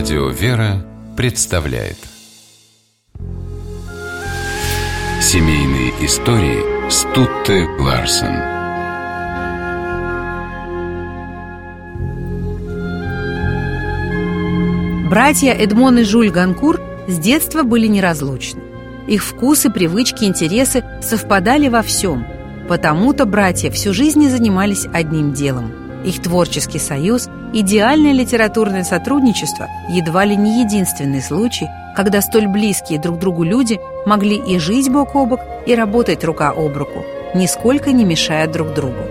Радио «Вера» представляет Семейные истории Стутте Ларсен Братья Эдмон и Жюль Ганкур с детства были неразлучны. Их вкусы, привычки, интересы совпадали во всем. Потому-то братья всю жизнь занимались одним делом. Их творческий союз – Идеальное литературное сотрудничество едва ли не единственный случай, когда столь близкие друг другу люди могли и жить бок о бок, и работать рука об руку, нисколько не мешая друг другу.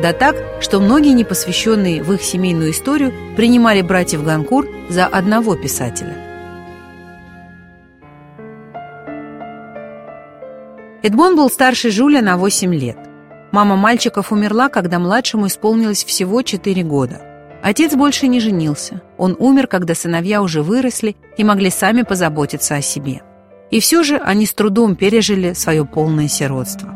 Да так, что многие непосвященные в их семейную историю принимали братьев Ганкур за одного писателя. Эдмон был старше Жуля на 8 лет. Мама мальчиков умерла, когда младшему исполнилось всего 4 года. Отец больше не женился. Он умер, когда сыновья уже выросли и могли сами позаботиться о себе. И все же они с трудом пережили свое полное сиротство.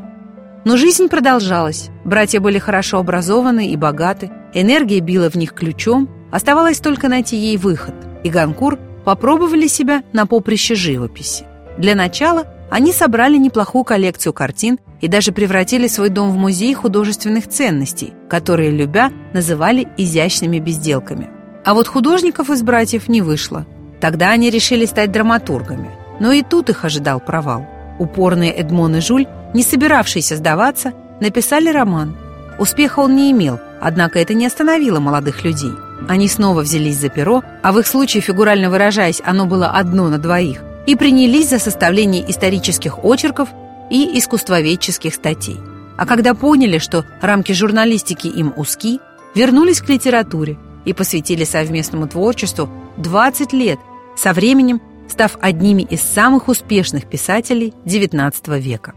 Но жизнь продолжалась. Братья были хорошо образованы и богаты, энергия била в них ключом, оставалось только найти ей выход, и Ганкур попробовали себя на поприще живописи. Для начала они собрали неплохую коллекцию картин и даже превратили свой дом в музей художественных ценностей, которые, любя, называли изящными безделками. А вот художников из братьев не вышло. Тогда они решили стать драматургами. Но и тут их ожидал провал. Упорные Эдмон и Жуль, не собиравшиеся сдаваться, написали роман. Успеха он не имел, однако это не остановило молодых людей. Они снова взялись за перо, а в их случае, фигурально выражаясь, оно было одно на двоих, и принялись за составление исторических очерков и искусствоведческих статей. А когда поняли, что рамки журналистики им узки, вернулись к литературе и посвятили совместному творчеству 20 лет, со временем став одними из самых успешных писателей XIX века.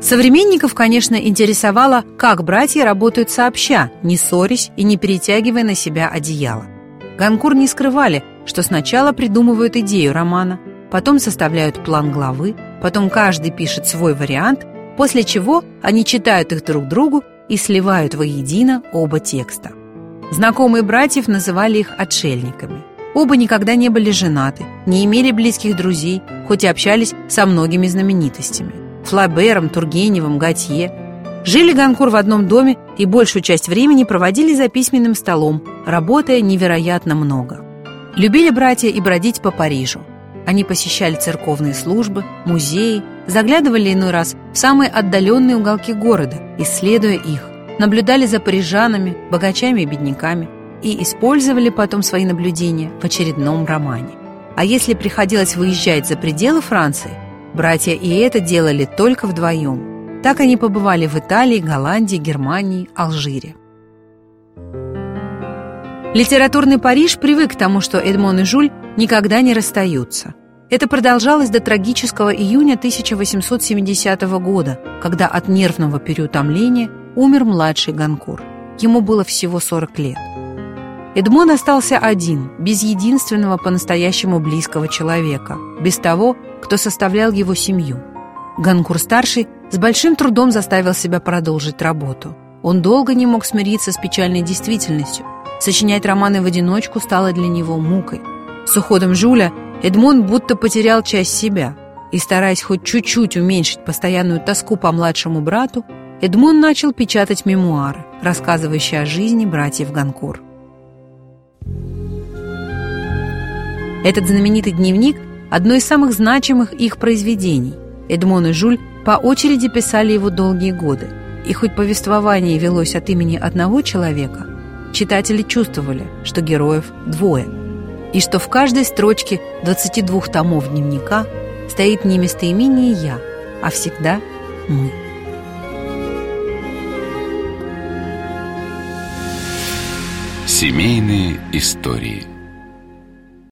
Современников, конечно, интересовало, как братья работают сообща, не ссорясь и не перетягивая на себя одеяло. Ганкур не скрывали, что сначала придумывают идею романа, потом составляют план главы, потом каждый пишет свой вариант, после чего они читают их друг другу и сливают воедино оба текста. Знакомые братьев называли их отшельниками. Оба никогда не были женаты, не имели близких друзей, хоть и общались со многими знаменитостями. Флабером, Тургеневым, Готье. Жили Ганкур в одном доме и большую часть времени проводили за письменным столом, работая невероятно много. Любили братья и бродить по Парижу. Они посещали церковные службы, музеи, заглядывали иной раз в самые отдаленные уголки города, исследуя их, наблюдали за парижанами, богачами и бедняками и использовали потом свои наблюдения в очередном романе. А если приходилось выезжать за пределы Франции, братья и это делали только вдвоем. Так они побывали в Италии, Голландии, Германии, Алжире. Литературный Париж привык к тому, что Эдмон и Жюль никогда не расстаются. Это продолжалось до трагического июня 1870 года, когда от нервного переутомления умер младший Ганкур. Ему было всего 40 лет. Эдмон остался один, без единственного по-настоящему близкого человека, без того, кто составлял его семью. Ганкур-старший с большим трудом заставил себя продолжить работу. Он долго не мог смириться с печальной действительностью – Сочинять романы в одиночку стало для него мукой. С уходом Жуля Эдмон будто потерял часть себя. И, стараясь хоть чуть-чуть уменьшить постоянную тоску по младшему брату, Эдмон начал печатать мемуары, рассказывающие о жизни братьев Ганкур. Этот знаменитый дневник – одно из самых значимых их произведений. Эдмон и Жуль по очереди писали его долгие годы. И хоть повествование велось от имени одного человека, читатели чувствовали, что героев двое, и что в каждой строчке 22 томов дневника стоит не местоимение «я», а всегда «мы». Семейные истории –